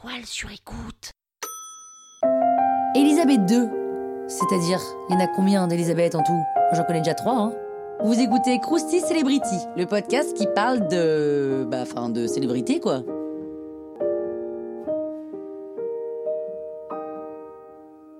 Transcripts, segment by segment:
toile sur II. C'est-à-dire, il y en a combien d'Elisabeth en tout? J'en connais déjà trois, hein. Vous écoutez Krusty Celebrity, le podcast qui parle de. Bah, enfin, de célébrité, quoi.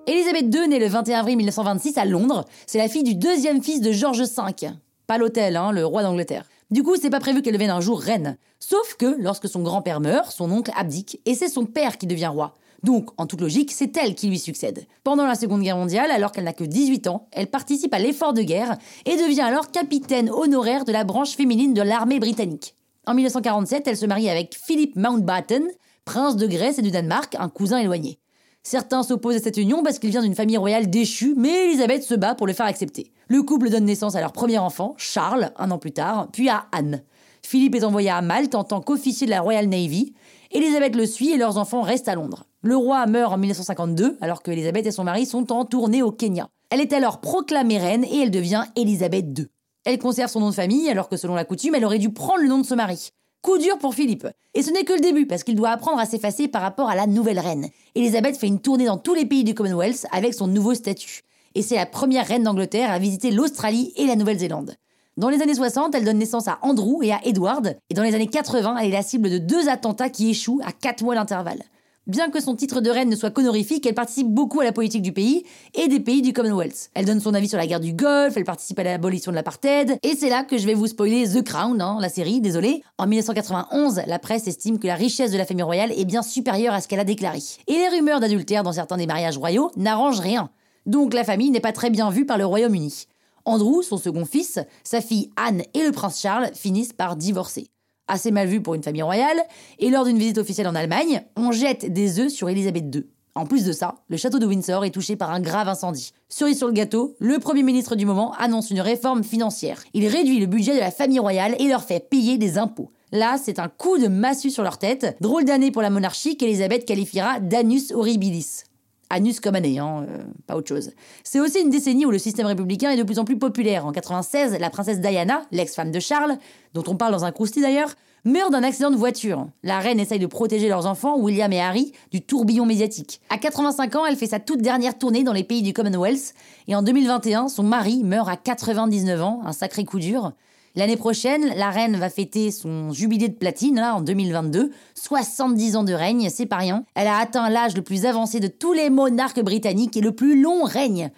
Elisabeth II, née le 21 avril 1926 à Londres, c'est la fille du deuxième fils de George V. Pas l'hôtel, hein, le roi d'Angleterre. Du coup, c'est pas prévu qu'elle devienne un jour reine. Sauf que, lorsque son grand-père meurt, son oncle abdique, et c'est son père qui devient roi. Donc, en toute logique, c'est elle qui lui succède. Pendant la Seconde Guerre mondiale, alors qu'elle n'a que 18 ans, elle participe à l'effort de guerre et devient alors capitaine honoraire de la branche féminine de l'armée britannique. En 1947, elle se marie avec Philip Mountbatten, prince de Grèce et du Danemark, un cousin éloigné. Certains s'opposent à cette union parce qu'il vient d'une famille royale déchue, mais Elisabeth se bat pour le faire accepter. Le couple donne naissance à leur premier enfant, Charles, un an plus tard, puis à Anne. Philippe est envoyé à Malte en tant qu'officier de la Royal Navy. Elisabeth le suit et leurs enfants restent à Londres. Le roi meurt en 1952, alors que Elisabeth et son mari sont en tournée au Kenya. Elle est alors proclamée reine et elle devient Elisabeth II. Elle conserve son nom de famille, alors que selon la coutume, elle aurait dû prendre le nom de son mari. Coup dur pour Philippe. Et ce n'est que le début, parce qu'il doit apprendre à s'effacer par rapport à la nouvelle reine. Elisabeth fait une tournée dans tous les pays du Commonwealth avec son nouveau statut. Et c'est la première reine d'Angleterre à visiter l'Australie et la Nouvelle-Zélande. Dans les années 60, elle donne naissance à Andrew et à Edward, et dans les années 80, elle est la cible de deux attentats qui échouent à quatre mois d'intervalle. Bien que son titre de reine ne soit qu'honorifique, elle participe beaucoup à la politique du pays et des pays du Commonwealth. Elle donne son avis sur la guerre du Golfe, elle participe à l'abolition de l'apartheid, et c'est là que je vais vous spoiler The Crown, hein, la série, désolé. En 1991, la presse estime que la richesse de la famille royale est bien supérieure à ce qu'elle a déclaré. Et les rumeurs d'adultère dans certains des mariages royaux n'arrangent rien. Donc la famille n'est pas très bien vue par le Royaume-Uni. Andrew, son second fils, sa fille Anne et le prince Charles finissent par divorcer assez mal vu pour une famille royale, et lors d'une visite officielle en Allemagne, on jette des œufs sur Elisabeth II. En plus de ça, le château de Windsor est touché par un grave incendie. Cerise sur le gâteau, le Premier ministre du moment annonce une réforme financière. Il réduit le budget de la famille royale et leur fait payer des impôts. Là, c'est un coup de massue sur leur tête. Drôle d'année pour la monarchie qu'Elisabeth qualifiera d'anus horribilis. Anus comme hein, euh, pas autre chose. C'est aussi une décennie où le système républicain est de plus en plus populaire. En 96, la princesse Diana, l'ex-femme de Charles, dont on parle dans un crousty d'ailleurs, meurt d'un accident de voiture. La reine essaye de protéger leurs enfants, William et Harry, du tourbillon médiatique. À 85 ans, elle fait sa toute dernière tournée dans les pays du Commonwealth, et en 2021, son mari meurt à 99 ans, un sacré coup dur. L'année prochaine, la reine va fêter son jubilé de platine, là, en 2022. 70 ans de règne, c'est pas rien. Elle a atteint l'âge le plus avancé de tous les monarques britanniques et le plus long règne.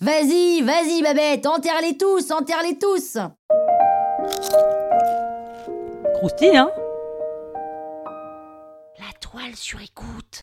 Vas-y, vas-y, Babette, enterre-les tous, enterre-les tous Croustille, hein? La toile sur écoute.